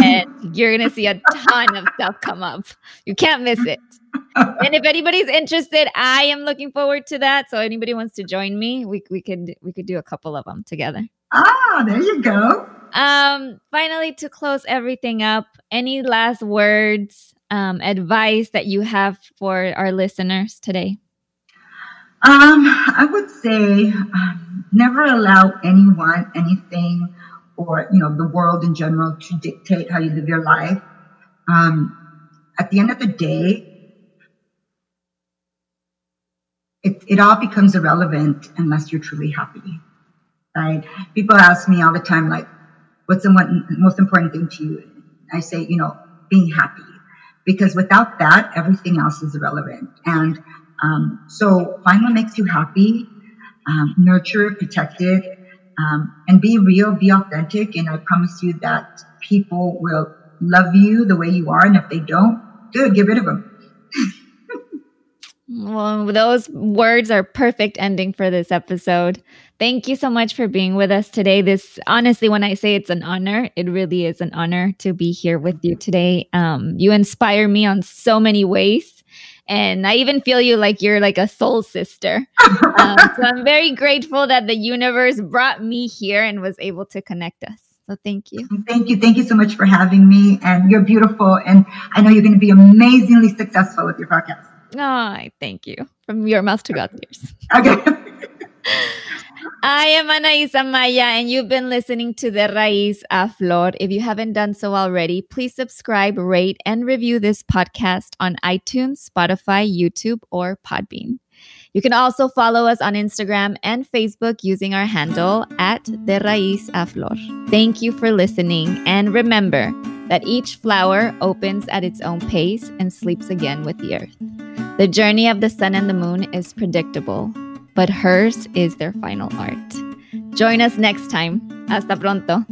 and you're going to see a ton of stuff come up. You can't miss it. and if anybody's interested, I am looking forward to that. So anybody wants to join me, we, we could we could do a couple of them together. Ah, there you go. Um, finally, to close everything up, any last words, um, advice that you have for our listeners today? Um, I would say um, never allow anyone, anything, or you know the world in general to dictate how you live your life. Um, at the end of the day, it, it all becomes irrelevant unless you're truly happy, right? People ask me all the time, like, what's the one, most important thing to you? I say, you know, being happy, because without that, everything else is irrelevant. And um, so find what makes you happy, um, nurture protect it, um, and be real, be authentic. And I promise you that people will love you the way you are. And if they don't, good, get rid of them. Well, those words are perfect ending for this episode. Thank you so much for being with us today. This honestly, when I say it's an honor, it really is an honor to be here with you today. Um, you inspire me on so many ways. And I even feel you like you're like a soul sister. um, so I'm very grateful that the universe brought me here and was able to connect us. So thank you. Thank you. Thank you so much for having me. And you're beautiful. And I know you're going to be amazingly successful with your podcast. Oh, thank you. From your mouth to God's ears. Okay. I am Anaisa Maya, and you've been listening to De Raíz a Flor. If you haven't done so already, please subscribe, rate, and review this podcast on iTunes, Spotify, YouTube, or Podbean. You can also follow us on Instagram and Facebook using our handle at De Raíz a Flor. Thank you for listening, and remember that each flower opens at its own pace and sleeps again with the earth. The journey of the sun and the moon is predictable, but hers is their final art. Join us next time. Hasta pronto.